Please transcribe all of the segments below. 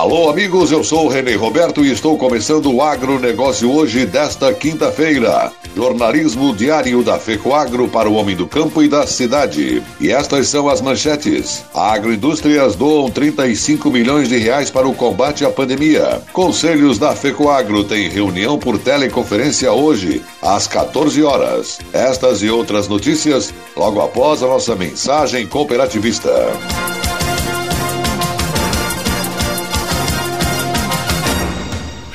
Alô, amigos, eu sou o Renê Roberto e estou começando o agronegócio hoje desta quinta-feira. Jornalismo diário da FECOAGro para o homem do campo e da cidade. E estas são as manchetes. Agroindústrias doam 35 milhões de reais para o combate à pandemia. Conselhos da FECOAGro têm reunião por teleconferência hoje, às 14 horas. Estas e outras notícias logo após a nossa mensagem cooperativista.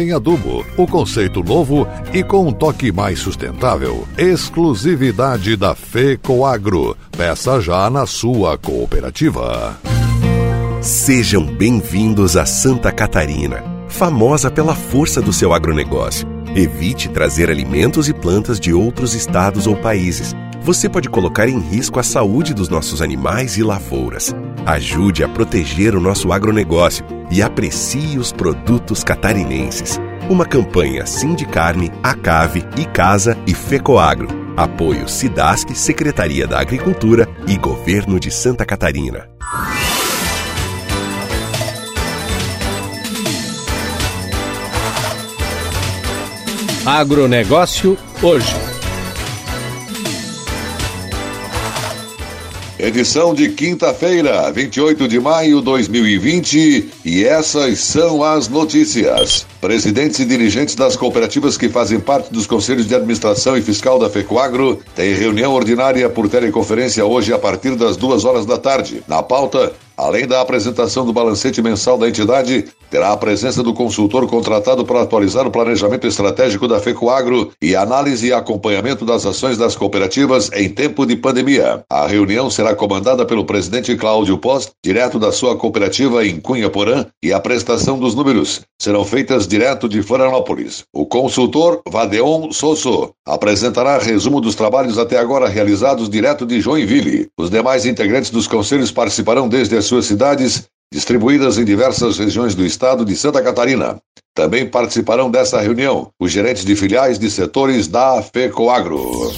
em adubo. O conceito novo e com um toque mais sustentável. Exclusividade da FECOAGRO. Peça já na sua cooperativa. Sejam bem-vindos a Santa Catarina, famosa pela força do seu agronegócio. Evite trazer alimentos e plantas de outros estados ou países. Você pode colocar em risco a saúde dos nossos animais e lavouras. Ajude a proteger o nosso agronegócio e aprecie os produtos catarinenses. Uma campanha Sindicarne, Acave, Icasa e Fecoagro. Apoio Sidasc, Secretaria da Agricultura e Governo de Santa Catarina. Agronegócio hoje. Edição de quinta-feira, 28 de maio de 2020, e essas são as notícias. Presidentes e dirigentes das cooperativas que fazem parte dos conselhos de administração e fiscal da FECOAGRO têm reunião ordinária por teleconferência hoje a partir das duas horas da tarde. Na pauta, Além da apresentação do balancete mensal da entidade, terá a presença do consultor contratado para atualizar o planejamento estratégico da FECOAGRO e análise e acompanhamento das ações das cooperativas em tempo de pandemia. A reunião será comandada pelo presidente Cláudio Post, direto da sua cooperativa em Cunha Porã, e a prestação dos números serão feitas direto de Florianópolis. O consultor Vadeon Sosso apresentará resumo dos trabalhos até agora realizados direto de Joinville. Os demais integrantes dos conselhos participarão desde as suas cidades, distribuídas em diversas regiões do estado de Santa Catarina. Também participarão dessa reunião os gerentes de filiais de setores da FECOAGRO.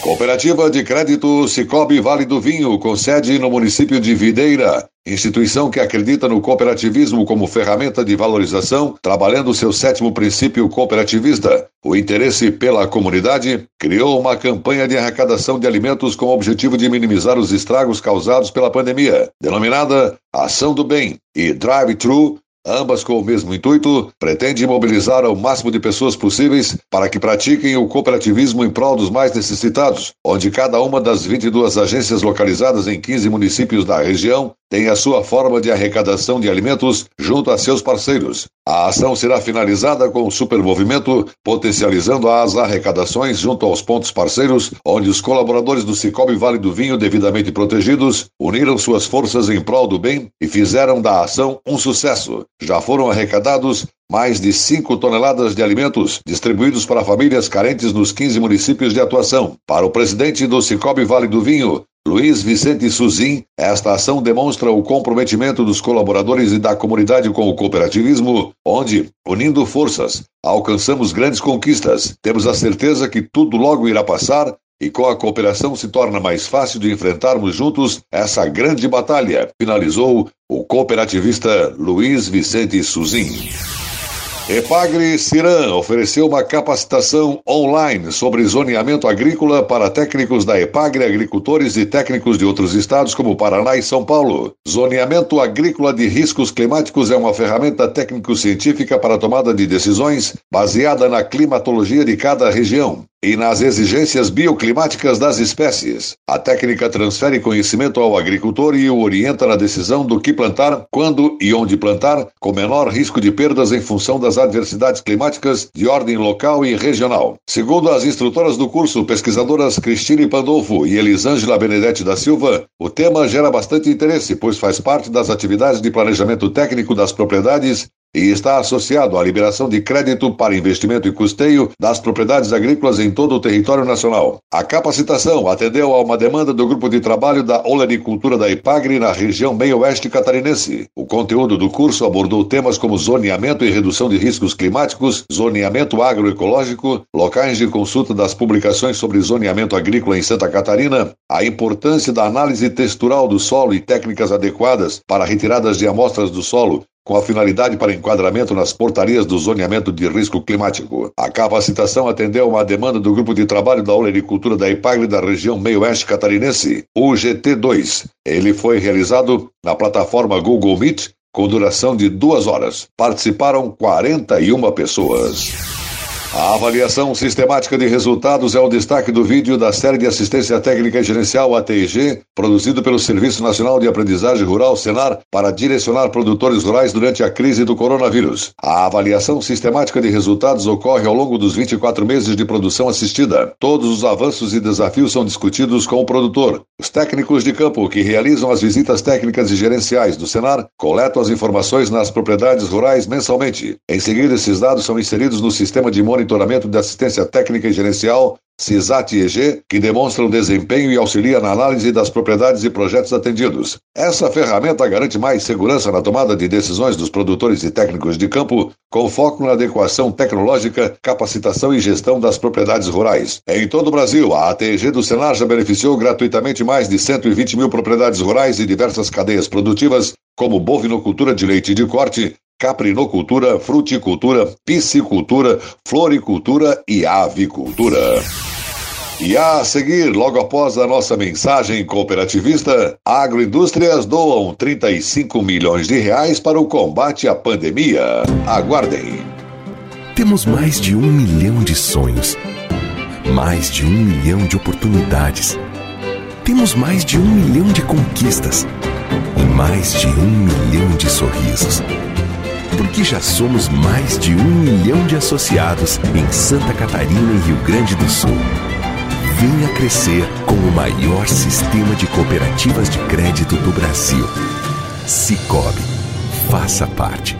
Cooperativa de Crédito Cicobi Vale do Vinho, com sede no município de Videira, instituição que acredita no cooperativismo como ferramenta de valorização, trabalhando seu sétimo princípio cooperativista, o interesse pela comunidade, criou uma campanha de arrecadação de alimentos com o objetivo de minimizar os estragos causados pela pandemia, denominada Ação do Bem e Drive-Thru ambas com o mesmo intuito, pretende mobilizar o máximo de pessoas possíveis para que pratiquem o cooperativismo em prol dos mais necessitados, onde cada uma das 22 agências localizadas em 15 municípios da região tem a sua forma de arrecadação de alimentos junto a seus parceiros. A ação será finalizada com o supermovimento, potencializando as arrecadações junto aos pontos parceiros, onde os colaboradores do Cicobi Vale do Vinho, devidamente protegidos, uniram suas forças em prol do bem e fizeram da ação um sucesso. Já foram arrecadados mais de 5 toneladas de alimentos distribuídos para famílias carentes nos 15 municípios de atuação. Para o presidente do Cicobi Vale do Vinho, Luiz Vicente Suzin, esta ação demonstra o comprometimento dos colaboradores e da comunidade com o cooperativismo, onde, unindo forças, alcançamos grandes conquistas. Temos a certeza que tudo logo irá passar e com a cooperação se torna mais fácil de enfrentarmos juntos essa grande batalha, finalizou o cooperativista Luiz Vicente Suzin. Epagre Ciran ofereceu uma capacitação online sobre zoneamento agrícola para técnicos da Epagre, agricultores e técnicos de outros estados como Paraná e São Paulo. Zoneamento agrícola de riscos climáticos é uma ferramenta técnico-científica para tomada de decisões baseada na climatologia de cada região. E nas exigências bioclimáticas das espécies. A técnica transfere conhecimento ao agricultor e o orienta na decisão do que plantar, quando e onde plantar, com menor risco de perdas em função das adversidades climáticas de ordem local e regional. Segundo as instrutoras do curso, pesquisadoras Cristine Pandolfo e Elisângela Benedetti da Silva, o tema gera bastante interesse, pois faz parte das atividades de planejamento técnico das propriedades e está associado à liberação de crédito para investimento e custeio das propriedades agrícolas em todo o território nacional. A capacitação atendeu a uma demanda do grupo de trabalho da Olericultura da Ipagre na região meio-oeste catarinense. O conteúdo do curso abordou temas como zoneamento e redução de riscos climáticos, zoneamento agroecológico, locais de consulta das publicações sobre zoneamento agrícola em Santa Catarina, a importância da análise textural do solo e técnicas adequadas para retiradas de amostras do solo com a finalidade para enquadramento nas portarias do zoneamento de risco climático. A capacitação atendeu uma demanda do grupo de trabalho da Olericultura da Ipagre da região meio-oeste catarinense, o GT2. Ele foi realizado na plataforma Google Meet com duração de duas horas. Participaram 41 pessoas. A avaliação sistemática de resultados é o destaque do vídeo da série de assistência técnica e gerencial ATG, produzido pelo Serviço Nacional de Aprendizagem Rural Senar para direcionar produtores rurais durante a crise do coronavírus. A avaliação sistemática de resultados ocorre ao longo dos 24 meses de produção assistida. Todos os avanços e desafios são discutidos com o produtor. Os técnicos de campo que realizam as visitas técnicas e gerenciais do Senar coletam as informações nas propriedades rurais mensalmente. Em seguida, esses dados são inseridos no sistema de monitoramento monitoramento de assistência técnica e gerencial, CISAT-EG, que demonstra o desempenho e auxilia na análise das propriedades e projetos atendidos. Essa ferramenta garante mais segurança na tomada de decisões dos produtores e técnicos de campo, com foco na adequação tecnológica, capacitação e gestão das propriedades rurais. Em todo o Brasil, a ATG do Senar já beneficiou gratuitamente mais de 120 mil propriedades rurais e diversas cadeias produtivas, como bovinocultura de leite de corte, caprinocultura, fruticultura, piscicultura, floricultura e avicultura. E a seguir, logo após a nossa mensagem cooperativista, agroindústrias doam 35 milhões de reais para o combate à pandemia. Aguardem. Temos mais de um milhão de sonhos, mais de um milhão de oportunidades. Temos mais de um milhão de conquistas e mais de um milhão de sorrisos porque já somos mais de um milhão de associados em Santa Catarina e Rio Grande do Sul. Venha crescer com o maior sistema de cooperativas de crédito do Brasil. Cicobi. Faça parte.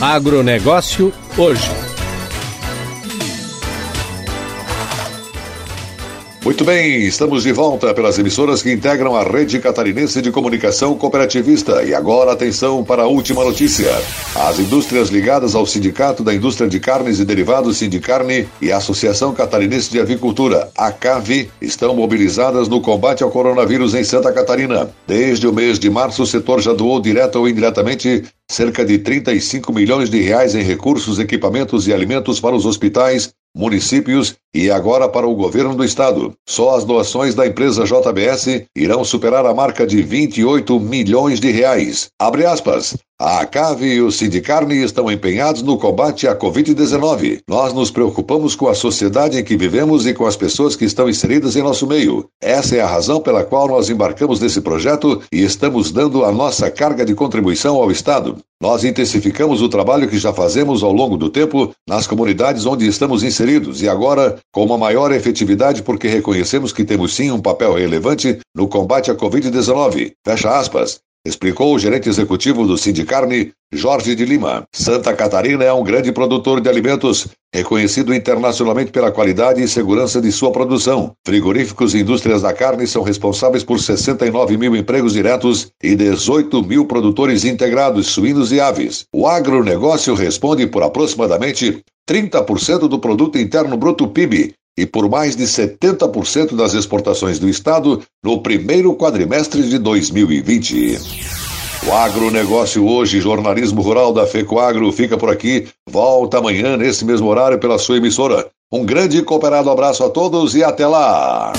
Agronegócio hoje. Muito bem, estamos de volta pelas emissoras que integram a rede catarinense de comunicação cooperativista. E agora atenção para a última notícia. As indústrias ligadas ao Sindicato da Indústria de Carnes e Derivados Sindicarne e a Associação Catarinense de Avicultura, a CAVI, estão mobilizadas no combate ao coronavírus em Santa Catarina. Desde o mês de março, o setor já doou direta ou indiretamente cerca de 35 milhões de reais em recursos, equipamentos e alimentos para os hospitais, municípios e agora para o governo do estado. Só as doações da empresa JBS irão superar a marca de 28 milhões de reais. Abre aspas. A CAV e o Sindicarne estão empenhados no combate à Covid-19. Nós nos preocupamos com a sociedade em que vivemos e com as pessoas que estão inseridas em nosso meio. Essa é a razão pela qual nós embarcamos nesse projeto e estamos dando a nossa carga de contribuição ao Estado. Nós intensificamos o trabalho que já fazemos ao longo do tempo nas comunidades onde estamos inseridos e agora com uma maior efetividade porque reconhecemos que temos sim um papel relevante no combate à Covid-19. Fecha aspas. Explicou o gerente executivo do Sindicarne, Jorge de Lima. Santa Catarina é um grande produtor de alimentos, reconhecido internacionalmente pela qualidade e segurança de sua produção. Frigoríficos e indústrias da carne são responsáveis por 69 mil empregos diretos e 18 mil produtores integrados, suínos e aves. O agronegócio responde por aproximadamente 30% do produto interno bruto PIB e por mais de 70% das exportações do estado no primeiro quadrimestre de 2020. O agronegócio hoje, jornalismo rural da FECOAGro, fica por aqui. Volta amanhã, nesse mesmo horário, pela sua emissora. Um grande e cooperado abraço a todos e até lá!